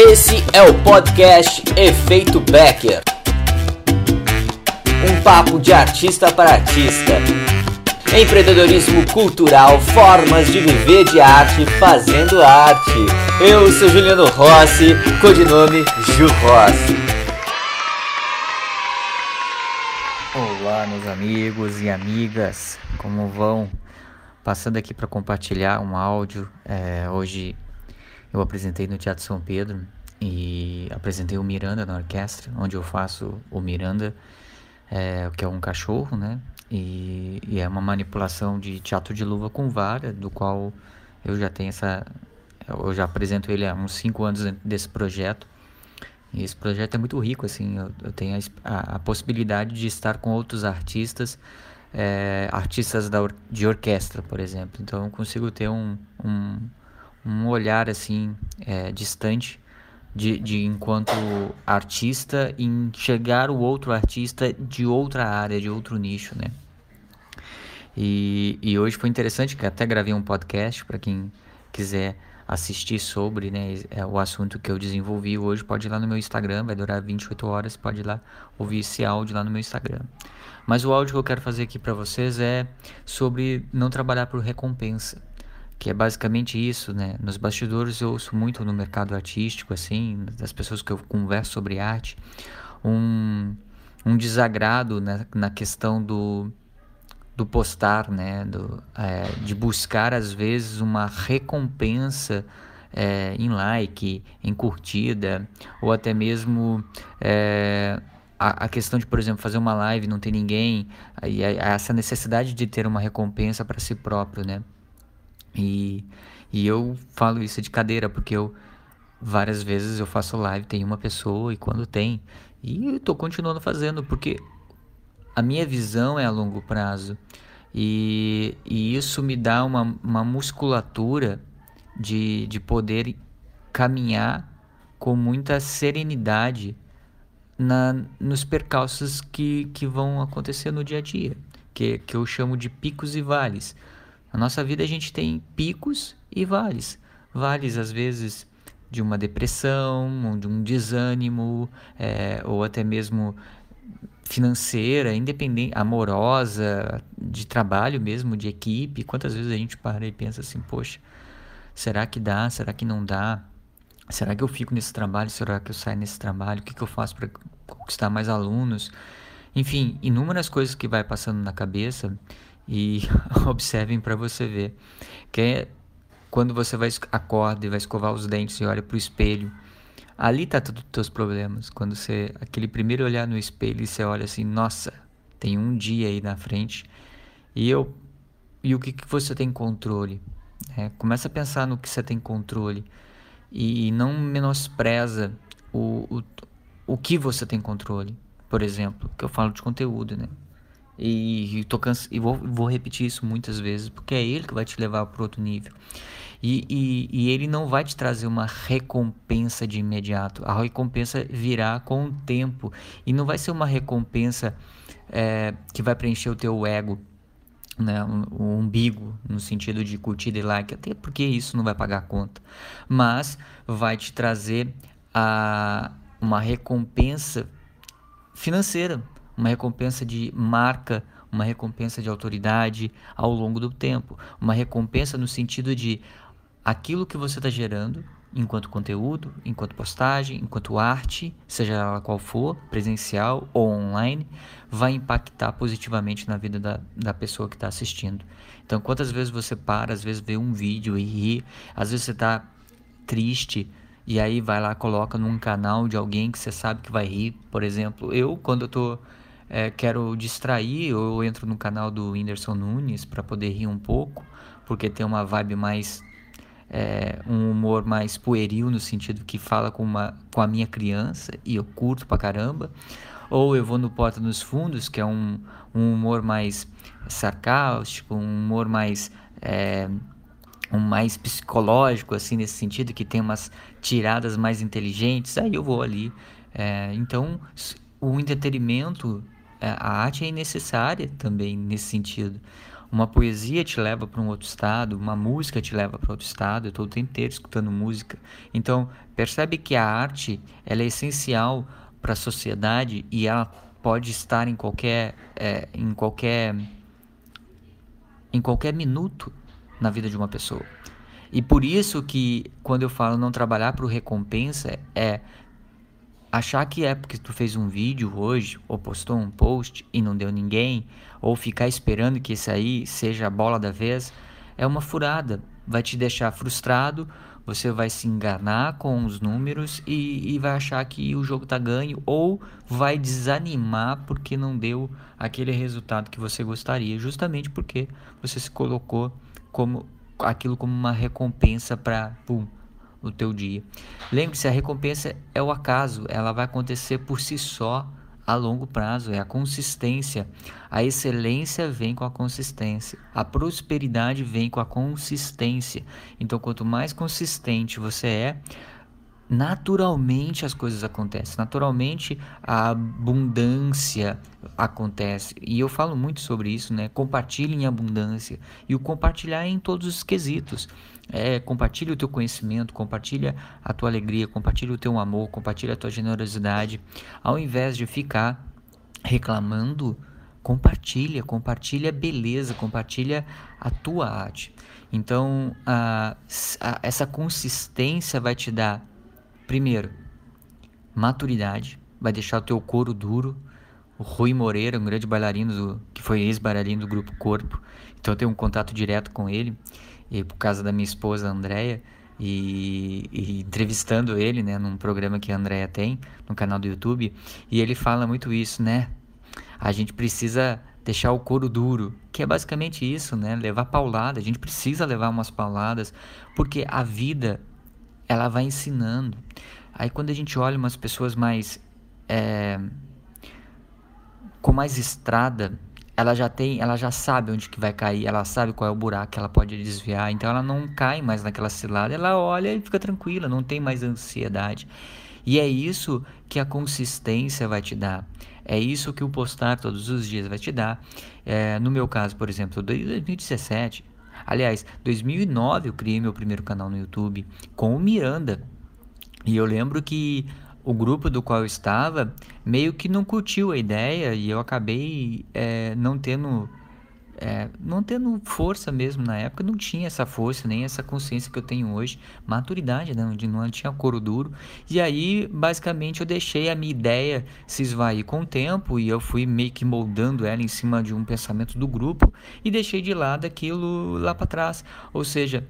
Esse é o podcast Efeito Becker. Um papo de artista para artista. Empreendedorismo cultural, formas de viver de arte fazendo arte. Eu sou Juliano Rossi, codinome Ju Rossi. Olá, meus amigos e amigas, como vão? Passando aqui para compartilhar um áudio. É, hoje eu apresentei no Teatro São Pedro e apresentei o Miranda na orquestra, onde eu faço o Miranda, é, que é um cachorro, né? E, e, é uma manipulação de teatro de luva com vara, do qual eu já tenho essa. Eu já apresento ele há uns 5 anos desse projeto. E esse projeto é muito rico, assim. Eu, eu tenho a, a, possibilidade de estar com outros artistas, é, artistas da, de orquestra, por exemplo. Então eu consigo ter um, um um olhar assim é, distante de, de enquanto artista enxergar o outro artista de outra área, de outro nicho, né? E, e hoje foi interessante que até gravei um podcast para quem quiser assistir sobre né, é o assunto que eu desenvolvi hoje, pode ir lá no meu Instagram, vai durar 28 horas, pode ir lá ouvir esse áudio lá no meu Instagram. Mas o áudio que eu quero fazer aqui para vocês é sobre não trabalhar por recompensa que é basicamente isso, né? Nos bastidores eu ouço muito no mercado artístico, assim, das pessoas que eu converso sobre arte, um, um desagrado na, na questão do, do postar, né? Do, é, de buscar, às vezes, uma recompensa é, em like, em curtida, ou até mesmo é, a, a, questão de, por exemplo, fazer uma live não ter ninguém, e essa necessidade de ter uma recompensa para si próprio, né? E, e eu falo isso de cadeira, porque eu várias vezes eu faço live, tem uma pessoa, e quando tem, e tô continuando fazendo, porque a minha visão é a longo prazo. E, e isso me dá uma, uma musculatura de, de poder caminhar com muita serenidade na, nos percalços que, que vão acontecer no dia a dia, que, que eu chamo de picos e vales. Na nossa vida a gente tem picos e vales. Vales, às vezes, de uma depressão, de um desânimo, é, ou até mesmo financeira, independente, amorosa, de trabalho mesmo, de equipe. Quantas vezes a gente para e pensa assim, poxa, será que dá? Será que não dá? Será que eu fico nesse trabalho? Será que eu saio nesse trabalho? O que, que eu faço para conquistar mais alunos? Enfim, inúmeras coisas que vai passando na cabeça e observem para você ver que é quando você vai acorda e vai escovar os dentes e olha para o espelho, ali tá todos os teus problemas. Quando você aquele primeiro olhar no espelho e você olha assim, nossa, tem um dia aí na frente e eu e o que, que você tem controle. É, começa a pensar no que você tem controle e não menospreza o, o, o que você tem controle. Por exemplo, que eu falo de conteúdo, né? E, tô cansa... e vou, vou repetir isso muitas vezes, porque é ele que vai te levar para outro nível. E, e, e, ele não vai te trazer uma recompensa de imediato. A recompensa virá com o tempo. E não vai ser uma recompensa é, que vai preencher o teu ego, né? o, o umbigo, no sentido de curtida e like, até porque isso não vai pagar a conta. Mas vai te trazer a, uma recompensa financeira uma recompensa de marca, uma recompensa de autoridade ao longo do tempo, uma recompensa no sentido de aquilo que você está gerando enquanto conteúdo, enquanto postagem, enquanto arte, seja ela qual for, presencial ou online, vai impactar positivamente na vida da, da pessoa que está assistindo. Então, quantas vezes você para, às vezes vê um vídeo e ri, às vezes você está triste e aí vai lá coloca num canal de alguém que você sabe que vai rir, por exemplo. Eu, quando eu estou é, quero distrair, eu entro no canal do Whindersson Nunes para poder rir um pouco, porque tem uma vibe mais. É, um humor mais pueril no sentido que fala com, uma, com a minha criança e eu curto pra caramba. Ou eu vou no Porta nos Fundos, que é um, um humor mais sarcástico, um humor mais. É, um mais psicológico, assim, nesse sentido, que tem umas tiradas mais inteligentes, aí eu vou ali. É, então, o entretenimento a arte é necessária também nesse sentido. Uma poesia te leva para um outro estado, uma música te leva para outro estado. Eu estou o tempo inteiro escutando música. Então, percebe que a arte ela é essencial para a sociedade e ela pode estar em qualquer, é, em qualquer, em qualquer minuto na vida de uma pessoa. E por isso que quando eu falo não trabalhar para recompensa é achar que é porque tu fez um vídeo hoje ou postou um post e não deu ninguém ou ficar esperando que isso aí seja a bola da vez é uma furada, vai te deixar frustrado, você vai se enganar com os números e, e vai achar que o jogo tá ganho ou vai desanimar porque não deu aquele resultado que você gostaria, justamente porque você se colocou como aquilo como uma recompensa para o teu dia. Lembre-se, a recompensa é o acaso, ela vai acontecer por si só a longo prazo, é a consistência. A excelência vem com a consistência. A prosperidade vem com a consistência. Então, quanto mais consistente você é, naturalmente as coisas acontecem, naturalmente a abundância acontece. E eu falo muito sobre isso, né? Compartilhe em abundância. E o compartilhar é em todos os quesitos. É, compartilhe o teu conhecimento, compartilha a tua alegria, compartilha o teu amor, compartilha a tua generosidade. Ao invés de ficar reclamando, compartilha, compartilha beleza, compartilha a tua arte. Então, a, a, essa consistência vai te dar Primeiro, maturidade, vai deixar o teu couro duro. O Rui Moreira, um grande bailarino do, que foi ex-bailarino do grupo Corpo, então eu tenho um contato direto com ele, e por causa da minha esposa Andréia, e, e, entrevistando ele, né, num programa que a Andrea tem no canal do YouTube, e ele fala muito isso, né? A gente precisa deixar o couro duro, que é basicamente isso, né? Levar paulada, a gente precisa levar umas pauladas, porque a vida ela vai ensinando. Aí quando a gente olha umas pessoas mais é, com mais estrada, ela já tem, ela já sabe onde que vai cair, ela sabe qual é o buraco que ela pode desviar, então ela não cai mais naquela cilada, ela olha e fica tranquila, não tem mais ansiedade. E é isso que a consistência vai te dar. É isso que o postar todos os dias vai te dar. É, no meu caso, por exemplo, 2017, Aliás, 2009 eu criei meu primeiro canal no YouTube com o Miranda. E eu lembro que o grupo do qual eu estava meio que não curtiu a ideia e eu acabei é, não tendo é, não tendo força mesmo na época, não tinha essa força, nem essa consciência que eu tenho hoje, maturidade, né, onde não tinha couro duro. E aí, basicamente, eu deixei a minha ideia se esvair com o tempo e eu fui meio que moldando ela em cima de um pensamento do grupo e deixei de lado aquilo lá para trás. Ou seja,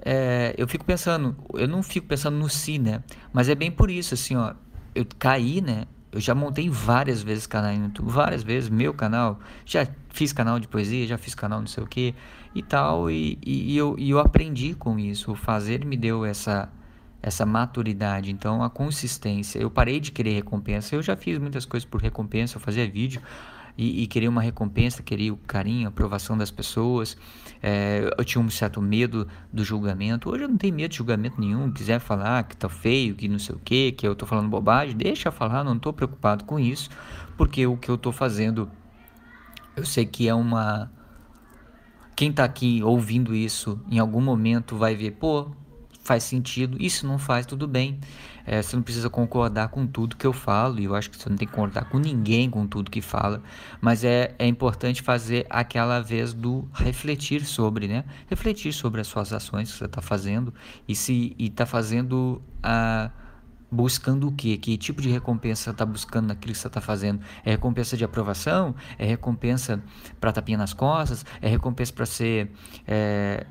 é, eu fico pensando, eu não fico pensando no si, né? Mas é bem por isso, assim, ó, eu caí, né? Eu já montei várias vezes canal no YouTube, várias vezes, meu canal. Já fiz canal de poesia, já fiz canal não sei o que e tal. E, e, e, eu, e eu aprendi com isso. O fazer me deu essa, essa maturidade. Então, a consistência. Eu parei de querer recompensa. Eu já fiz muitas coisas por recompensa. Eu fazia vídeo e, e queria uma recompensa, queria o carinho, a aprovação das pessoas. É, eu tinha um certo medo do julgamento. Hoje eu não tenho medo de julgamento nenhum. Quiser falar que tá feio, que não sei o que, que eu tô falando bobagem, deixa falar, não tô preocupado com isso, porque o que eu tô fazendo, eu sei que é uma. Quem tá aqui ouvindo isso em algum momento vai ver, pô, faz sentido, isso não faz, tudo bem. É, você não precisa concordar com tudo que eu falo, e eu acho que você não tem que concordar com ninguém com tudo que fala, mas é, é importante fazer aquela vez do refletir sobre, né? Refletir sobre as suas ações que você está fazendo e se está fazendo a. buscando o quê? Que tipo de recompensa você está buscando naquilo que você está fazendo? É recompensa de aprovação? É recompensa para tapinha nas costas? É recompensa para ser é,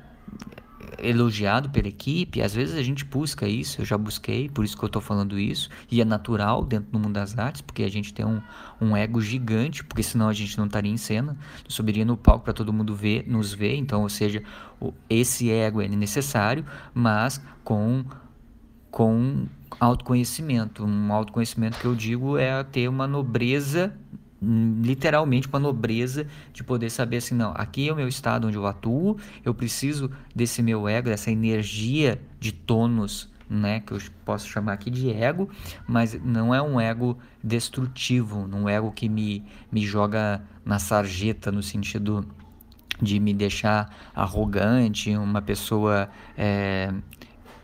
elogiado pela equipe, às vezes a gente busca isso, eu já busquei, por isso que eu estou falando isso, e é natural dentro do mundo das artes, porque a gente tem um, um ego gigante, porque senão a gente não estaria em cena, subiria no palco para todo mundo ver, nos ver, então, ou seja, esse ego é necessário, mas com, com autoconhecimento, um autoconhecimento que eu digo é ter uma nobreza literalmente com a nobreza de poder saber assim, não, aqui é o meu estado onde eu atuo, eu preciso desse meu ego, dessa energia de tônus, né, que eu posso chamar aqui de ego, mas não é um ego destrutivo, um ego que me, me joga na sarjeta no sentido de me deixar arrogante, uma pessoa é,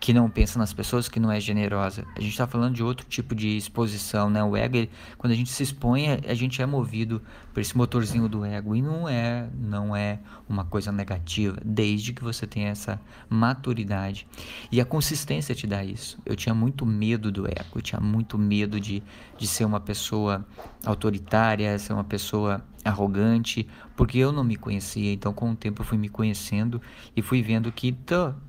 que não pensa nas pessoas, que não é generosa. A gente está falando de outro tipo de exposição, né? O ego, ele, quando a gente se expõe, a gente é movido por esse motorzinho do ego e não é, não é uma coisa negativa, desde que você tenha essa maturidade e a consistência te dá isso. Eu tinha muito medo do ego, eu tinha muito medo de, de ser uma pessoa autoritária, ser uma pessoa arrogante, porque eu não me conhecia. Então, com o tempo, eu fui me conhecendo e fui vendo que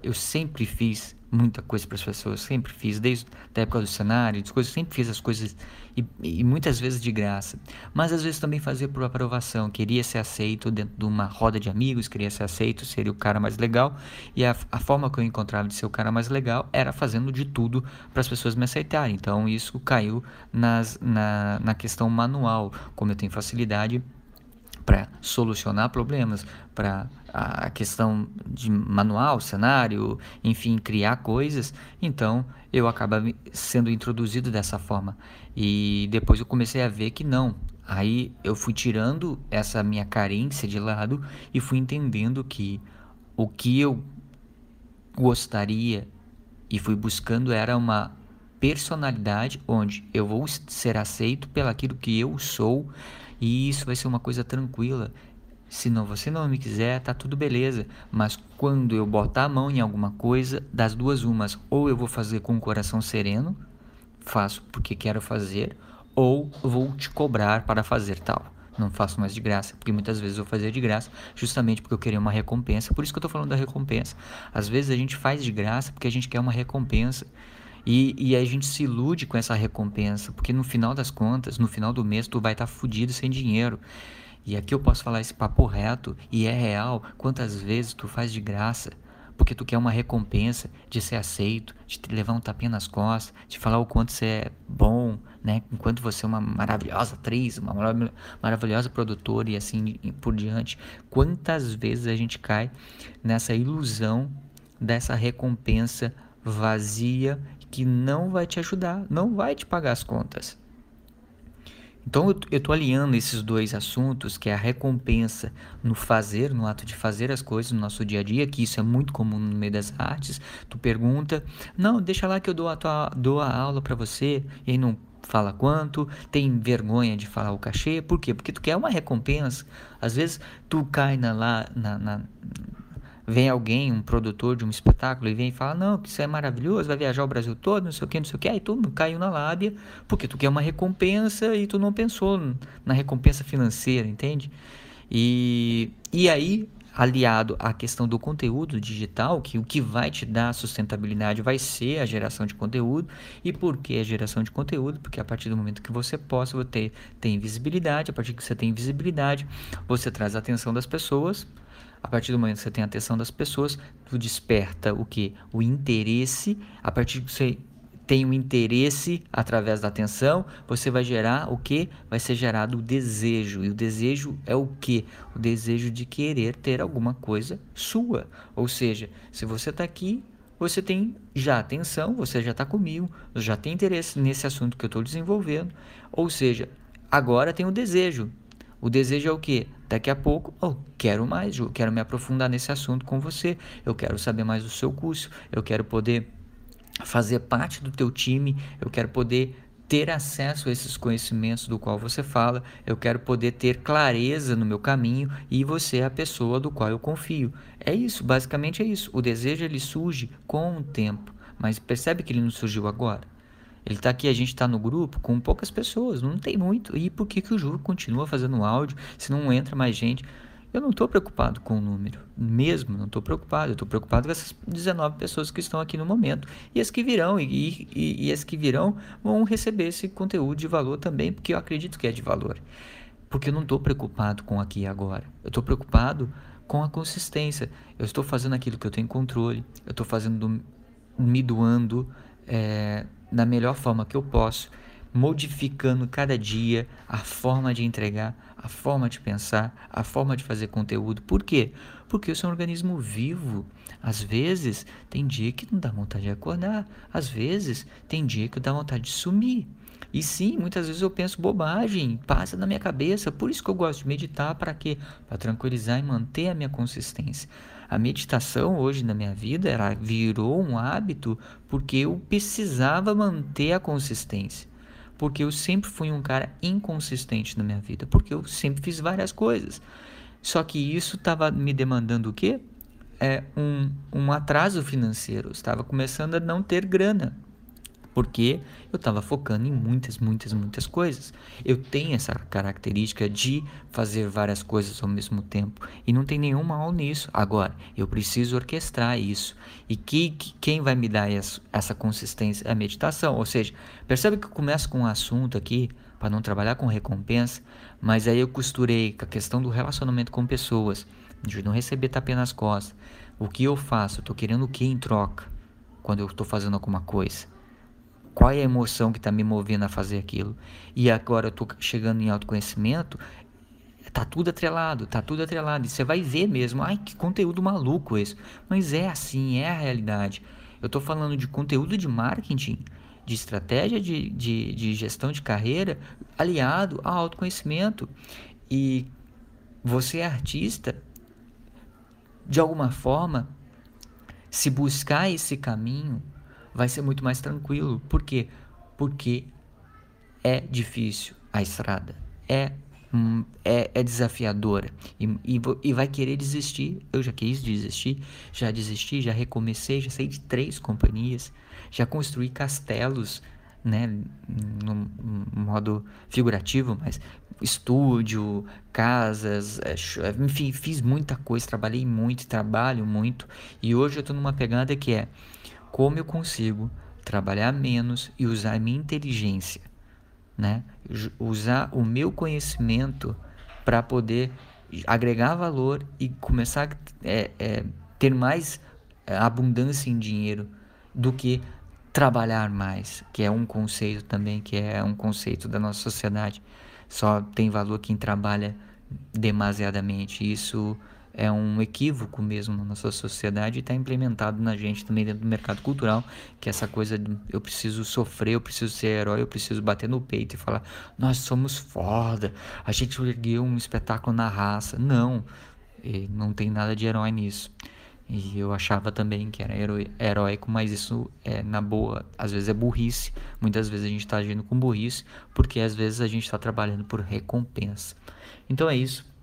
eu sempre fiz muita coisa para as pessoas, sempre fiz, desde a época do cenário, das coisas, sempre fiz as coisas e, e, muitas vezes de graça, mas às vezes também fazia por aprovação, queria ser aceito dentro de uma roda de amigos, queria ser aceito, seria o cara mais legal, e a, a forma que eu encontrava de ser o cara mais legal era fazendo de tudo para as pessoas me aceitarem, então isso caiu nas, na, na questão manual, como eu tenho facilidade para solucionar problemas, para a questão de manual, cenário, enfim, criar coisas, então eu acaba sendo introduzido dessa forma. E depois eu comecei a ver que não. Aí eu fui tirando essa minha carência de lado e fui entendendo que o que eu gostaria e fui buscando era uma personalidade onde eu vou ser aceito pelaquilo que eu sou e isso vai ser uma coisa tranquila. Se não você não me quiser, tá tudo beleza. Mas quando eu botar a mão em alguma coisa, das duas umas, ou eu vou fazer com o coração sereno, faço porque quero fazer, ou vou te cobrar para fazer tal. Não faço mais de graça, porque muitas vezes eu fazia de graça justamente porque eu queria uma recompensa. Por isso que eu estou falando da recompensa. Às vezes a gente faz de graça porque a gente quer uma recompensa. E, e a gente se ilude com essa recompensa, porque no final das contas, no final do mês, tu vai estar tá fudido sem dinheiro. E aqui eu posso falar esse papo reto e é real. Quantas vezes tu faz de graça porque tu quer uma recompensa de ser aceito, de te levar um tapinha nas costas, de falar o quanto você é bom, né? Enquanto você é uma maravilhosa atriz, uma maravilhosa produtora e assim por diante. Quantas vezes a gente cai nessa ilusão dessa recompensa vazia que não vai te ajudar, não vai te pagar as contas. Então eu estou alinhando esses dois assuntos, que é a recompensa no fazer, no ato de fazer as coisas no nosso dia a dia, que isso é muito comum no meio das artes. Tu pergunta, não, deixa lá que eu dou a, tua, dou a aula para você, e aí não fala quanto, tem vergonha de falar o cachê, por quê? Porque tu quer uma recompensa. Às vezes tu cai na, lá, na, na vem alguém, um produtor de um espetáculo, e vem e fala, não, que isso é maravilhoso, vai viajar o Brasil todo, não sei o que, não sei o que, aí tu caiu na lábia, porque tu quer uma recompensa e tu não pensou na recompensa financeira, entende? E, e aí, aliado à questão do conteúdo digital, que o que vai te dar sustentabilidade vai ser a geração de conteúdo. E por que a geração de conteúdo? Porque a partir do momento que você possa, você tem visibilidade, a partir que você tem visibilidade, você traz a atenção das pessoas, a partir do momento que você tem a atenção das pessoas, tu desperta o que? O interesse. A partir que você tem o um interesse através da atenção, você vai gerar o que? Vai ser gerado o desejo. E o desejo é o que? O desejo de querer ter alguma coisa sua. Ou seja, se você está aqui, você tem já atenção, você já está comigo, já tem interesse nesse assunto que eu estou desenvolvendo. Ou seja, agora tem o desejo. O desejo é o que? Daqui a pouco, oh, quero mais, eu quero me aprofundar nesse assunto com você, eu quero saber mais do seu curso, eu quero poder fazer parte do teu time, eu quero poder ter acesso a esses conhecimentos do qual você fala, eu quero poder ter clareza no meu caminho e você é a pessoa do qual eu confio. É isso, basicamente é isso. O desejo ele surge com o tempo, mas percebe que ele não surgiu agora. Ele está aqui, a gente está no grupo com poucas pessoas, não tem muito. E por que, que o Ju continua fazendo áudio se não entra mais gente? Eu não estou preocupado com o número, mesmo não estou preocupado. Eu estou preocupado com essas 19 pessoas que estão aqui no momento. E as que virão, e, e, e as que virão vão receber esse conteúdo de valor também, porque eu acredito que é de valor. Porque eu não estou preocupado com aqui e agora. Eu estou preocupado com a consistência. Eu estou fazendo aquilo que eu tenho controle, eu estou fazendo, me doando, é, da melhor forma que eu posso, modificando cada dia a forma de entregar, a forma de pensar, a forma de fazer conteúdo. Por quê? Porque eu sou um organismo vivo. Às vezes tem dia que não dá vontade de acordar, às vezes tem dia que dá vontade de sumir. E sim, muitas vezes eu penso bobagem, passa na minha cabeça. Por isso que eu gosto de meditar, para quê? Para tranquilizar e manter a minha consistência. A meditação hoje na minha vida ela virou um hábito porque eu precisava manter a consistência. Porque eu sempre fui um cara inconsistente na minha vida, porque eu sempre fiz várias coisas. Só que isso estava me demandando o quê? É um, um atraso financeiro. Estava começando a não ter grana porque eu estava focando em muitas, muitas, muitas coisas. Eu tenho essa característica de fazer várias coisas ao mesmo tempo e não tem nenhum mal nisso. Agora, eu preciso orquestrar isso. E que, que quem vai me dar essa, essa consistência é a meditação. Ou seja, percebe que eu começo com um assunto aqui para não trabalhar com recompensa, mas aí eu costurei com a questão do relacionamento com pessoas, de não receber tapê nas costas. O que eu faço? Eu estou querendo o que em troca quando eu estou fazendo alguma coisa? Qual é a emoção que está me movendo a fazer aquilo? E agora eu estou chegando em autoconhecimento, tá tudo atrelado, tá tudo atrelado. E você vai ver mesmo, ai que conteúdo maluco esse. Mas é assim, é a realidade. Eu estou falando de conteúdo de marketing, de estratégia de, de, de gestão de carreira aliado ao autoconhecimento. E você é artista, de alguma forma, se buscar esse caminho, vai ser muito mais tranquilo. Por quê? Porque é difícil a estrada, é, é, é desafiadora e, e, e, vai querer desistir. Eu já quis desistir, já desisti, já recomecei, já saí de três companhias, já construí castelos, né, no, no modo figurativo, mas estúdio, casas, é, enfim, fiz muita coisa, trabalhei muito, trabalho muito e hoje eu estou numa pegada que é como eu consigo trabalhar menos e usar a minha inteligência, né? Usar o meu conhecimento para poder agregar valor e começar a é, é, ter mais é, abundância em dinheiro do que trabalhar mais, que é um conceito também, que é um conceito da nossa sociedade. Só tem valor quem trabalha demasiadamente. Isso é um equívoco mesmo na nossa sociedade e está implementado na gente também dentro do mercado cultural, que é essa coisa de eu preciso sofrer, eu preciso ser herói, eu preciso bater no peito e falar, nós somos foda, a gente ergueu um espetáculo na raça. Não, não tem nada de herói nisso. E eu achava também que era heróico, mas isso é na boa, às vezes é burrice. Muitas vezes a gente está agindo com burrice, porque às vezes a gente está trabalhando por recompensa. Então é isso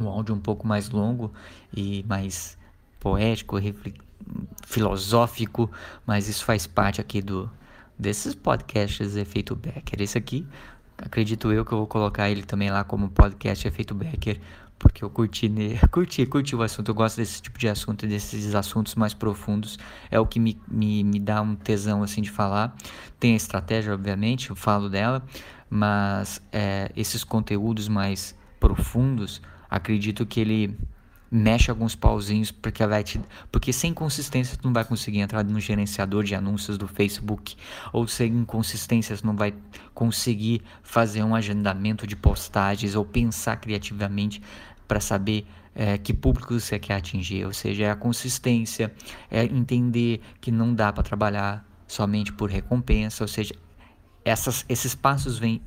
um áudio um pouco mais longo e mais poético, filosófico, mas isso faz parte aqui do desses podcasts Efeito Becker. Esse aqui, acredito eu que eu vou colocar ele também lá como podcast Efeito Becker, porque eu curti, curti, curti o assunto. Eu gosto desse tipo de assunto, desses assuntos mais profundos. É o que me, me, me dá um tesão assim de falar. Tem a estratégia, obviamente, eu falo dela, mas é, esses conteúdos mais profundos acredito que ele mexe alguns pauzinhos porque vai te, porque sem consistência tu não vai conseguir entrar no gerenciador de anúncios do Facebook ou sem consistência tu não vai conseguir fazer um agendamento de postagens ou pensar criativamente para saber é, que público você quer atingir, ou seja, é a consistência, é entender que não dá para trabalhar somente por recompensa, ou seja, essas, esses passos vêm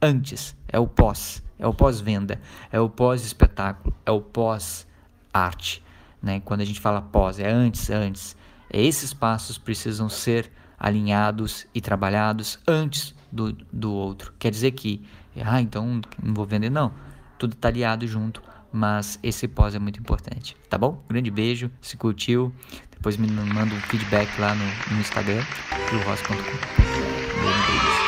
antes, é o pós é o pós-venda, é o pós-espetáculo, é o pós-arte. Né? Quando a gente fala pós, é antes, antes. Esses passos precisam ser alinhados e trabalhados antes do, do outro. Quer dizer que, ah, então não vou vender, não. Tudo está aliado junto, mas esse pós é muito importante, tá bom? Grande beijo, se curtiu, depois me manda um feedback lá no, no Instagram, pro Beijo, beijo.